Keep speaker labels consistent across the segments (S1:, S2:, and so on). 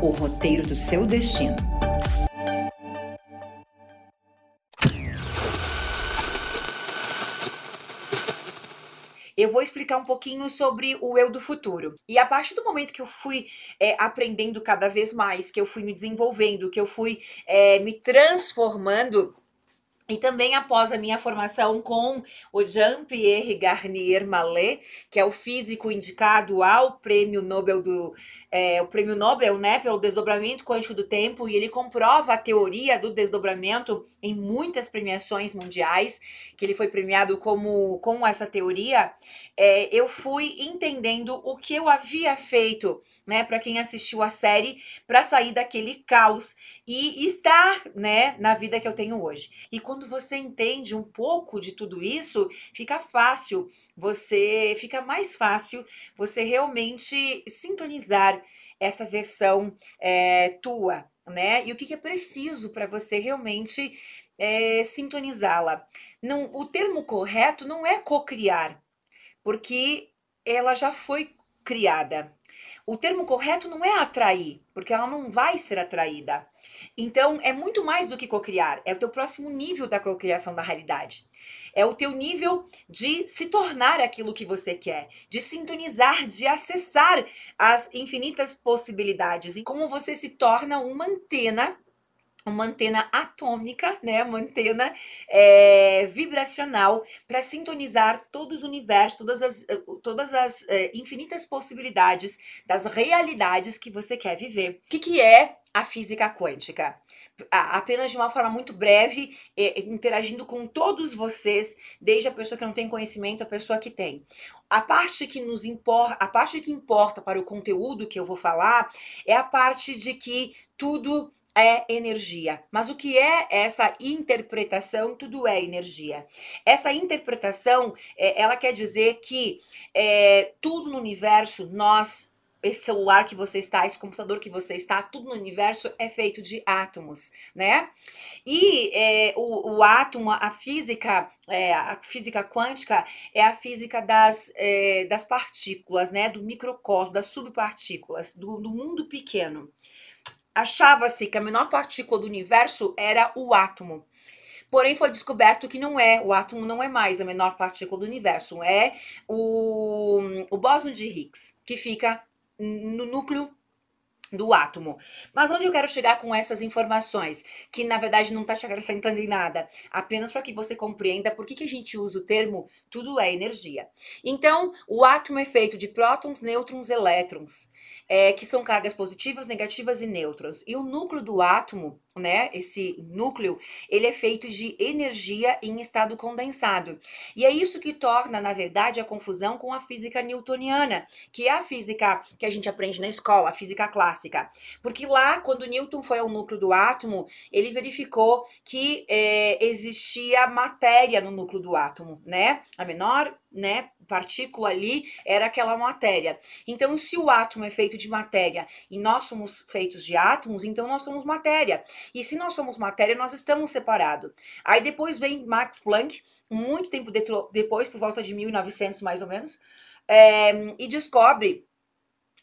S1: o roteiro do seu destino. eu vou explicar um pouquinho sobre o eu do futuro. E a partir do momento que eu fui é, aprendendo cada vez mais, que eu fui me desenvolvendo, que eu fui é, me transformando, e também após a minha formação com o Jean-Pierre Garnier Mallet, que é o físico indicado ao Prêmio Nobel do é, o Prêmio Nobel, né, pelo desdobramento quântico do tempo, e ele comprova a teoria do desdobramento em muitas premiações mundiais, que ele foi premiado como com essa teoria. É, eu fui entendendo o que eu havia feito né, para quem assistiu a série, para sair daquele caos e estar, né, na vida que eu tenho hoje. E quando você entende um pouco de tudo isso, fica fácil, você fica mais fácil você realmente sintonizar essa versão é, tua, né? E o que, que é preciso para você realmente é, sintonizá-la? Não, o termo correto não é cocriar, porque ela já foi criada. O termo correto não é atrair, porque ela não vai ser atraída. Então, é muito mais do que cocriar, é o teu próximo nível da cocriação da realidade. É o teu nível de se tornar aquilo que você quer, de sintonizar, de acessar as infinitas possibilidades e como você se torna uma antena uma antena atômica, né, uma antena é, vibracional para sintonizar todos os universos, todas as, eh, todas as é, infinitas possibilidades das realidades que você quer viver. O que, que é a física quântica? apenas de uma forma muito breve, é, interagindo com todos vocês, desde a pessoa que não tem conhecimento, a pessoa que tem. A parte que nos importa, a parte que importa para o conteúdo que eu vou falar é a parte de que tudo é energia. Mas o que é essa interpretação? Tudo é energia. Essa interpretação, é, ela quer dizer que é, tudo no universo, nós esse celular que você está, esse computador que você está, tudo no universo é feito de átomos, né? E é, o, o átomo, a física, é, a física quântica é a física das, é, das partículas, né? Do microcosmo, das subpartículas, do, do mundo pequeno achava-se que a menor partícula do universo era o átomo. Porém, foi descoberto que não é, o átomo não é mais a menor partícula do universo, é o, o bóson de Higgs, que fica no núcleo do átomo. Mas onde eu quero chegar com essas informações, que na verdade não está te acrescentando em nada, apenas para que você compreenda por que, que a gente usa o termo tudo é energia. Então, o átomo é feito de prótons, nêutrons, elétrons, é, que são cargas positivas, negativas e nêutrons. E o núcleo do átomo né? Esse núcleo, ele é feito de energia em estado condensado. E é isso que torna, na verdade, a confusão com a física newtoniana, que é a física que a gente aprende na escola, a física clássica. Porque lá, quando Newton foi ao núcleo do átomo, ele verificou que é, existia matéria no núcleo do átomo, né? A menor né, partícula ali era aquela matéria. Então, se o átomo é feito de matéria e nós somos feitos de átomos, então nós somos matéria. E se nós somos matéria, nós estamos separados. Aí depois vem Max Planck, muito tempo depois, por volta de 1900 mais ou menos, é, e descobre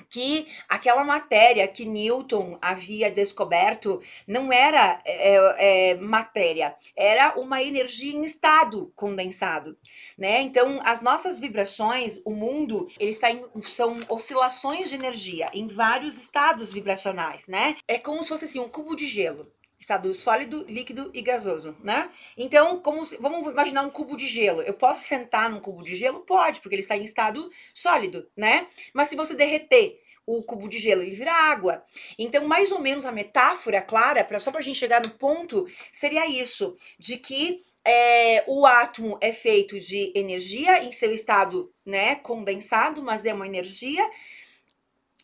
S1: que aquela matéria que Newton havia descoberto não era é, é, matéria, era uma energia em estado condensado, né? Então, as nossas vibrações, o mundo, ele está em, são oscilações de energia em vários estados vibracionais, né? É como se fosse assim um cubo de gelo estado sólido, líquido e gasoso, né? Então, como se, vamos imaginar um cubo de gelo. Eu posso sentar num cubo de gelo? Pode, porque ele está em estado sólido, né? Mas se você derreter o cubo de gelo, ele vira água. Então, mais ou menos a metáfora clara, pra, só para a gente chegar no ponto, seria isso: de que é, o átomo é feito de energia em seu estado né, condensado, mas é uma energia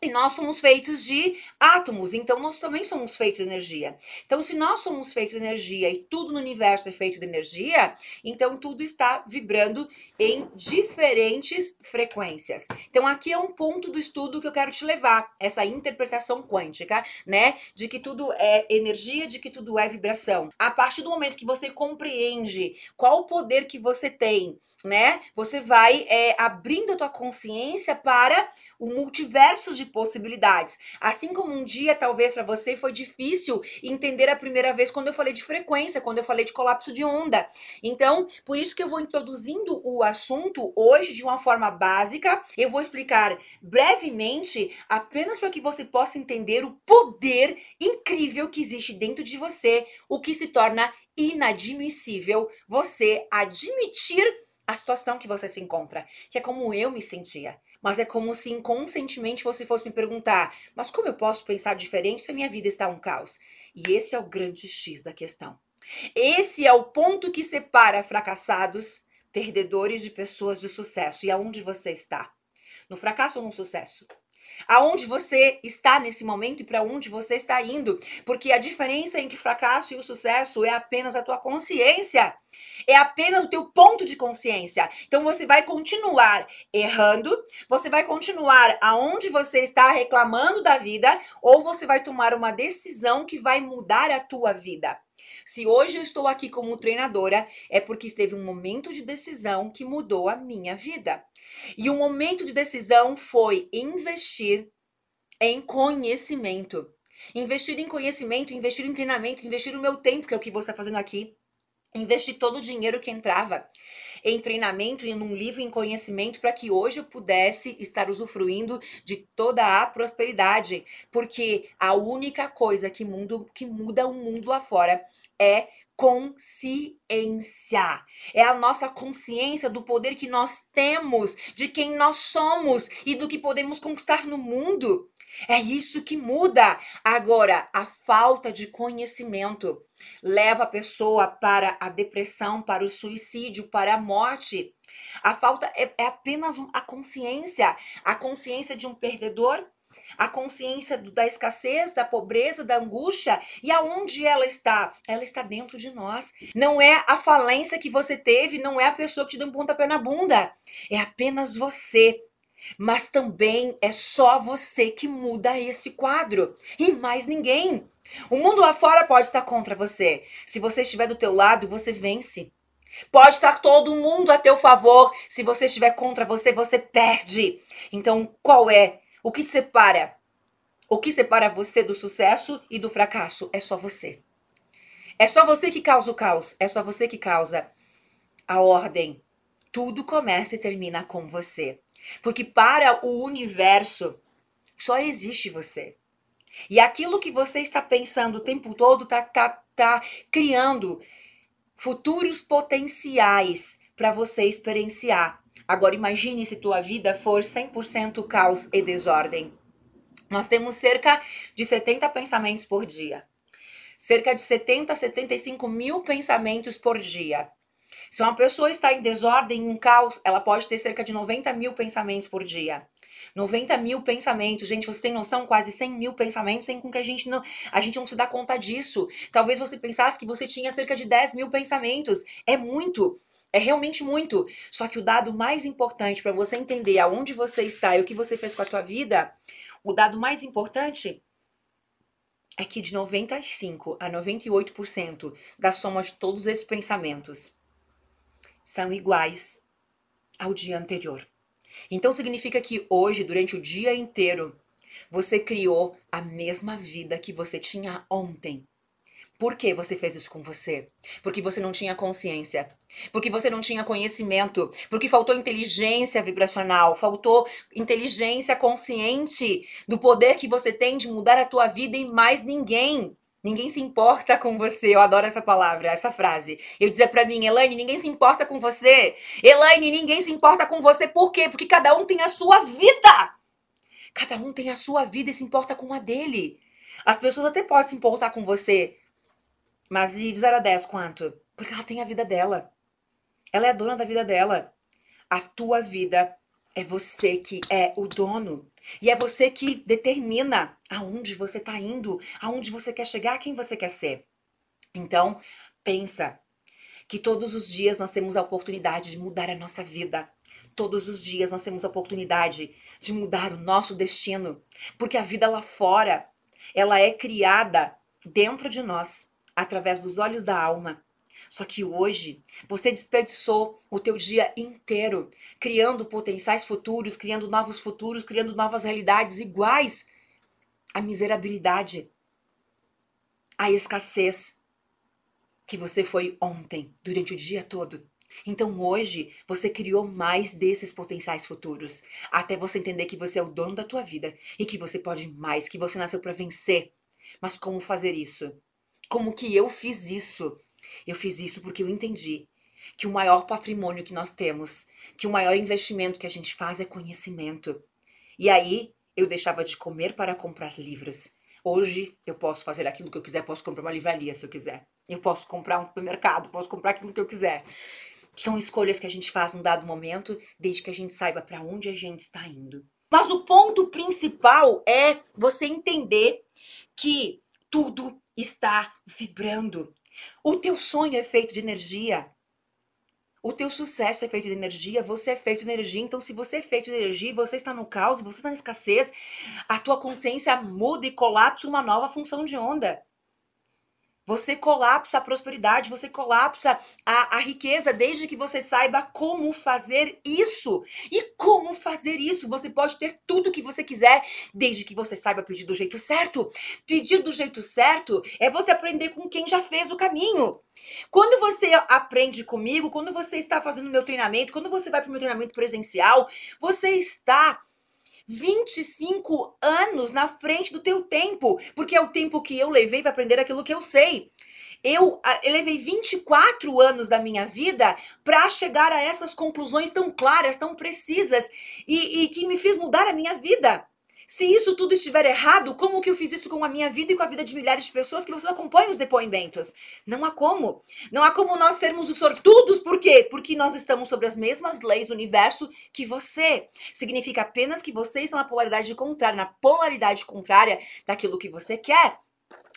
S1: E nós somos feitos de átomos, então nós também somos feitos de energia. Então, se nós somos feitos de energia e tudo no universo é feito de energia, então tudo está vibrando em diferentes frequências. Então, aqui é um ponto do estudo que eu quero te levar, essa interpretação quântica, né? De que tudo é energia, de que tudo é vibração. A partir do momento que você compreende qual o poder que você tem, né? Você vai é, abrindo a tua consciência para o multiverso de possibilidades. Assim como um dia, talvez para você foi difícil entender a primeira vez quando eu falei de frequência, quando eu falei de colapso de onda. Então, por isso que eu vou introduzindo o assunto hoje de uma forma básica. Eu vou explicar brevemente, apenas para que você possa entender o poder incrível que existe dentro de você, o que se torna inadmissível você admitir a situação que você se encontra, que é como eu me sentia mas é como se inconscientemente você fosse me perguntar: mas como eu posso pensar diferente se a minha vida está um caos? E esse é o grande X da questão. Esse é o ponto que separa fracassados, perdedores de pessoas de sucesso. E aonde você está? No fracasso ou no sucesso? Aonde você está nesse momento e para onde você está indo, porque a diferença entre o fracasso e o sucesso é apenas a tua consciência. É apenas o teu ponto de consciência. Então você vai continuar errando, você vai continuar aonde você está reclamando da vida, ou você vai tomar uma decisão que vai mudar a tua vida. Se hoje eu estou aqui como treinadora, é porque esteve um momento de decisão que mudou a minha vida. E o momento de decisão foi investir em conhecimento. Investir em conhecimento, investir em treinamento, investir o meu tempo, que é o que você está fazendo aqui. Investir todo o dinheiro que entrava em treinamento e num livro em conhecimento para que hoje eu pudesse estar usufruindo de toda a prosperidade, porque a única coisa que, mundo, que muda o mundo lá fora é consciência. É a nossa consciência do poder que nós temos, de quem nós somos e do que podemos conquistar no mundo. É isso que muda. Agora, a falta de conhecimento leva a pessoa para a depressão, para o suicídio, para a morte. A falta é, é apenas a consciência, a consciência de um perdedor, a consciência da escassez, da pobreza, da angústia. E aonde ela está? Ela está dentro de nós. Não é a falência que você teve, não é a pessoa que te deu um pontapé na bunda. É apenas você. Mas também é só você que muda esse quadro. E mais ninguém. O mundo lá fora pode estar contra você. Se você estiver do teu lado, você vence. Pode estar todo mundo a teu favor. Se você estiver contra você, você perde. Então, qual é o que separa? O que separa você do sucesso e do fracasso? É só você. É só você que causa o caos. É só você que causa a ordem. Tudo começa e termina com você. Porque para o universo só existe você. E aquilo que você está pensando o tempo todo está tá, tá criando futuros potenciais para você experienciar. Agora imagine se tua vida for 100% caos e desordem. Nós temos cerca de 70 pensamentos por dia. Cerca de 70 a 75 mil pensamentos por dia. Se uma pessoa está em desordem, em caos, ela pode ter cerca de 90 mil pensamentos por dia. 90 mil pensamentos. Gente, você tem noção? Quase 100 mil pensamentos, sem com que a gente não, a gente não se dá conta disso. Talvez você pensasse que você tinha cerca de 10 mil pensamentos. É muito. É realmente muito. Só que o dado mais importante para você entender aonde você está e o que você fez com a tua vida, o dado mais importante é que de 95 a 98% da soma de todos esses pensamentos são iguais ao dia anterior. Então significa que hoje, durante o dia inteiro, você criou a mesma vida que você tinha ontem. Por que você fez isso com você? Porque você não tinha consciência. Porque você não tinha conhecimento. Porque faltou inteligência vibracional. Faltou inteligência consciente do poder que você tem de mudar a tua vida em mais ninguém. Ninguém se importa com você. Eu adoro essa palavra, essa frase. Eu dizer para mim, Elaine, ninguém se importa com você. Elaine, ninguém se importa com você. Por quê? Porque cada um tem a sua vida. Cada um tem a sua vida e se importa com a dele. As pessoas até podem se importar com você. Mas e de 0 a 10 quanto? Porque ela tem a vida dela. Ela é a dona da vida dela. A tua vida é você que é o dono. E é você que determina aonde você está indo, aonde você quer chegar, quem você quer ser. Então, pensa que todos os dias nós temos a oportunidade de mudar a nossa vida. Todos os dias nós temos a oportunidade de mudar o nosso destino, porque a vida lá fora, ela é criada dentro de nós, através dos olhos da alma. Só que hoje você desperdiçou o teu dia inteiro criando potenciais futuros, criando novos futuros, criando novas realidades iguais à miserabilidade, à escassez que você foi ontem, durante o dia todo. Então hoje você criou mais desses potenciais futuros, até você entender que você é o dono da tua vida e que você pode mais, que você nasceu para vencer. Mas como fazer isso? Como que eu fiz isso? Eu fiz isso porque eu entendi que o maior patrimônio que nós temos, que o maior investimento que a gente faz é conhecimento. E aí eu deixava de comer para comprar livros. Hoje eu posso fazer aquilo que eu quiser, posso comprar uma livraria se eu quiser. Eu posso comprar um supermercado, posso comprar aquilo que eu quiser. São escolhas que a gente faz num dado momento, desde que a gente saiba para onde a gente está indo. Mas o ponto principal é você entender que tudo está vibrando. O teu sonho é feito de energia. O teu sucesso é feito de energia, você é feito de energia. Então, se você é feito de energia, você está no caos, você está na escassez, a tua consciência muda e colapsa uma nova função de onda. Você colapsa a prosperidade, você colapsa a, a riqueza, desde que você saiba como fazer isso. E como fazer isso? Você pode ter tudo o que você quiser, desde que você saiba pedir do jeito certo. Pedir do jeito certo é você aprender com quem já fez o caminho. Quando você aprende comigo, quando você está fazendo meu treinamento, quando você vai para o meu treinamento presencial, você está 25 anos na frente do teu tempo, porque é o tempo que eu levei para aprender aquilo que eu sei. Eu, eu levei 24 anos da minha vida para chegar a essas conclusões tão claras, tão precisas e, e que me fez mudar a minha vida. Se isso tudo estiver errado, como que eu fiz isso com a minha vida e com a vida de milhares de pessoas que vocês acompanham os depoimentos? Não há como. Não há como nós sermos os sortudos, por quê? Porque nós estamos sobre as mesmas leis do universo que você. Significa apenas que vocês são na polaridade contrária, na polaridade contrária daquilo que você quer.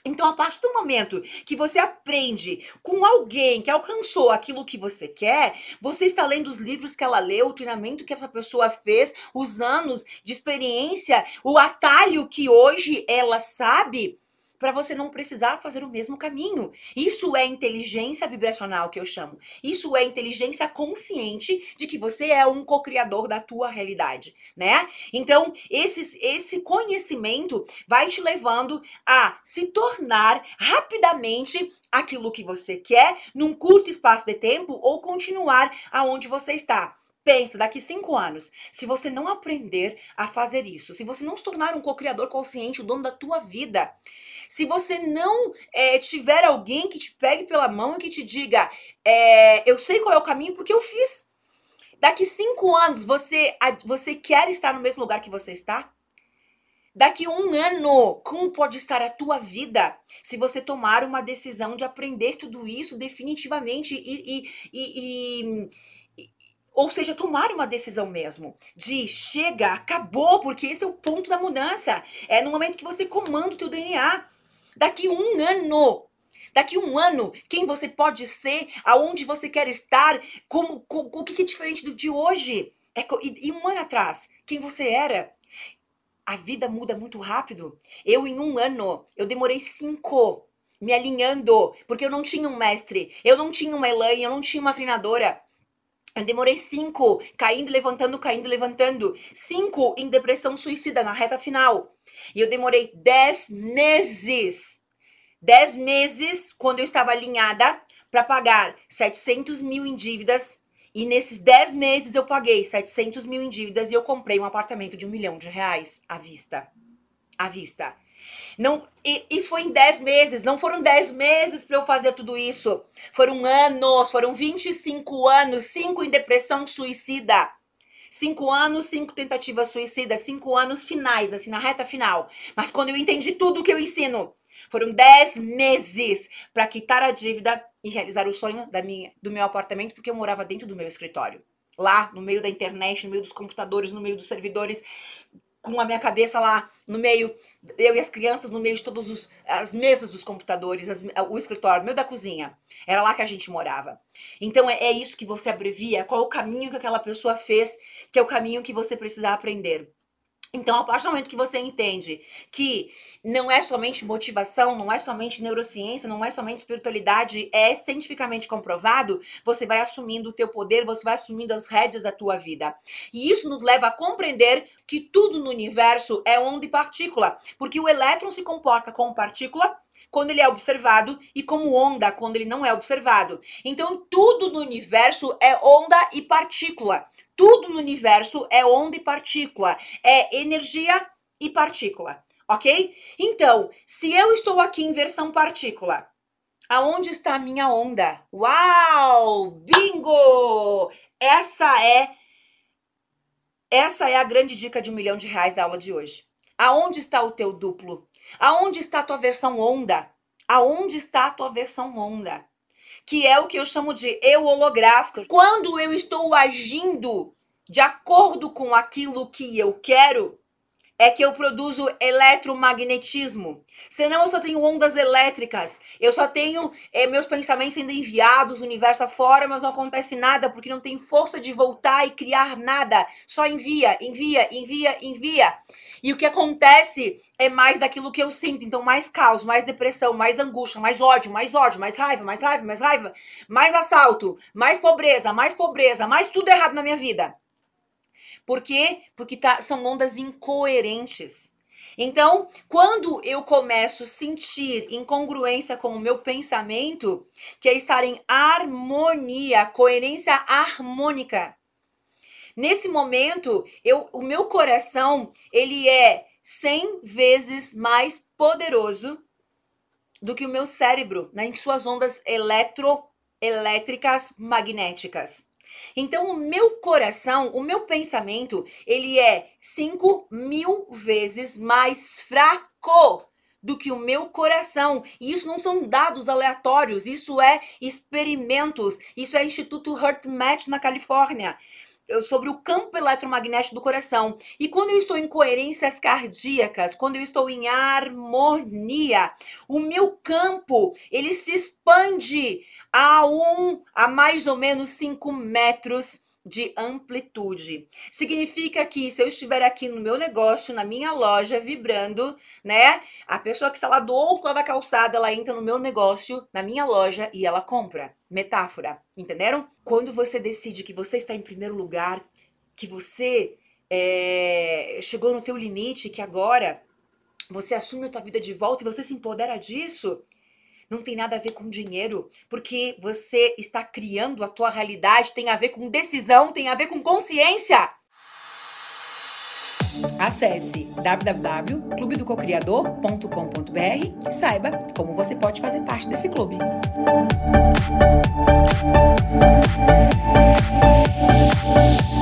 S1: Então, a partir do momento que você aprende com alguém que alcançou aquilo que você quer, você está lendo os livros que ela leu, o treinamento que essa pessoa fez, os anos de experiência, o atalho que hoje ela sabe para você não precisar fazer o mesmo caminho. Isso é inteligência vibracional que eu chamo. Isso é inteligência consciente de que você é um co-criador da tua realidade, né? Então, esses, esse conhecimento vai te levando a se tornar rapidamente aquilo que você quer num curto espaço de tempo ou continuar aonde você está. Pensa, daqui cinco anos, se você não aprender a fazer isso, se você não se tornar um co-criador consciente, o dono da tua vida, se você não é, tiver alguém que te pegue pela mão e que te diga, é, eu sei qual é o caminho porque eu fiz. Daqui cinco anos, você, você quer estar no mesmo lugar que você está? Daqui um ano, como pode estar a tua vida se você tomar uma decisão de aprender tudo isso definitivamente e, e, e, e ou seja, tomar uma decisão mesmo de chega, acabou, porque esse é o ponto da mudança. É no momento que você comanda o teu DNA. Daqui um ano, daqui um ano, quem você pode ser, aonde você quer estar, como, com, o que é diferente do de hoje. É, e, e um ano atrás, quem você era. A vida muda muito rápido. Eu, em um ano, eu demorei cinco me alinhando, porque eu não tinha um mestre, eu não tinha uma Elaine, eu não tinha uma treinadora. Eu demorei cinco, caindo, levantando, caindo, levantando. Cinco em depressão suicida na reta final. E eu demorei 10 meses. 10 meses quando eu estava alinhada para pagar 700 mil em dívidas. E nesses 10 meses eu paguei 700 mil em dívidas e eu comprei um apartamento de um milhão de reais à vista. À vista. Não, isso foi em 10 meses, não foram 10 meses para eu fazer tudo isso. Foram anos, foram 25 anos, 5 em depressão suicida. Cinco anos, cinco tentativas suicidas, cinco anos finais, assim, na reta final. Mas quando eu entendi tudo que eu ensino, foram dez meses para quitar a dívida e realizar o sonho da minha, do meu apartamento, porque eu morava dentro do meu escritório. Lá, no meio da internet, no meio dos computadores, no meio dos servidores, com a minha cabeça lá no meio, eu e as crianças no meio de todas as mesas dos computadores, as, o escritório, meio da cozinha. Era lá que a gente morava. Então é, é isso que você abrevia, qual o caminho que aquela pessoa fez, que é o caminho que você precisa aprender. Então, a partir do momento que você entende que não é somente motivação, não é somente neurociência, não é somente espiritualidade, é cientificamente comprovado, você vai assumindo o teu poder, você vai assumindo as rédeas da tua vida. E isso nos leva a compreender que tudo no universo é onda e partícula, porque o elétron se comporta como partícula quando ele é observado e como onda quando ele não é observado. Então, tudo no universo é onda e partícula. Tudo no universo é onda e partícula, é energia e partícula, ok? Então, se eu estou aqui em versão partícula, aonde está a minha onda? Uau! Bingo! Essa é essa é a grande dica de um milhão de reais da aula de hoje. Aonde está o teu duplo? Aonde está a tua versão onda? Aonde está a tua versão onda? Que é o que eu chamo de eu holográfico. Quando eu estou agindo de acordo com aquilo que eu quero, é que eu produzo eletromagnetismo. Senão eu só tenho ondas elétricas. Eu só tenho é, meus pensamentos sendo enviados universo afora, mas não acontece nada porque não tem força de voltar e criar nada. Só envia, envia, envia, envia. E o que acontece é mais daquilo que eu sinto. Então, mais caos, mais depressão, mais angústia, mais ódio, mais ódio, mais raiva, mais raiva, mais raiva, mais assalto, mais pobreza, mais pobreza, mais tudo errado na minha vida. Por quê? Porque tá, são ondas incoerentes. Então, quando eu começo a sentir incongruência com o meu pensamento, que é estar em harmonia, coerência harmônica. Nesse momento, eu, o meu coração, ele é 100 vezes mais poderoso do que o meu cérebro, né, em suas ondas eletroelétricas magnéticas. Então, o meu coração, o meu pensamento, ele é 5 mil vezes mais fraco do que o meu coração. E isso não são dados aleatórios, isso é experimentos. Isso é Instituto HeartMath na Califórnia sobre o campo eletromagnético do coração. E quando eu estou em coerências cardíacas, quando eu estou em harmonia, o meu campo ele se expande a um a mais ou menos 5 metros de amplitude. Significa que se eu estiver aqui no meu negócio, na minha loja, vibrando, né? A pessoa que está lá do outro lado da calçada, ela entra no meu negócio, na minha loja e ela compra. Metáfora, entenderam? Quando você decide que você está em primeiro lugar, que você é, chegou no teu limite, que agora você assume a tua vida de volta e você se empodera disso, não tem nada a ver com dinheiro, porque você está criando a tua realidade, tem a ver com decisão, tem a ver com consciência. Acesse www.clubedococriador.com.br e saiba como você pode fazer parte desse clube. Música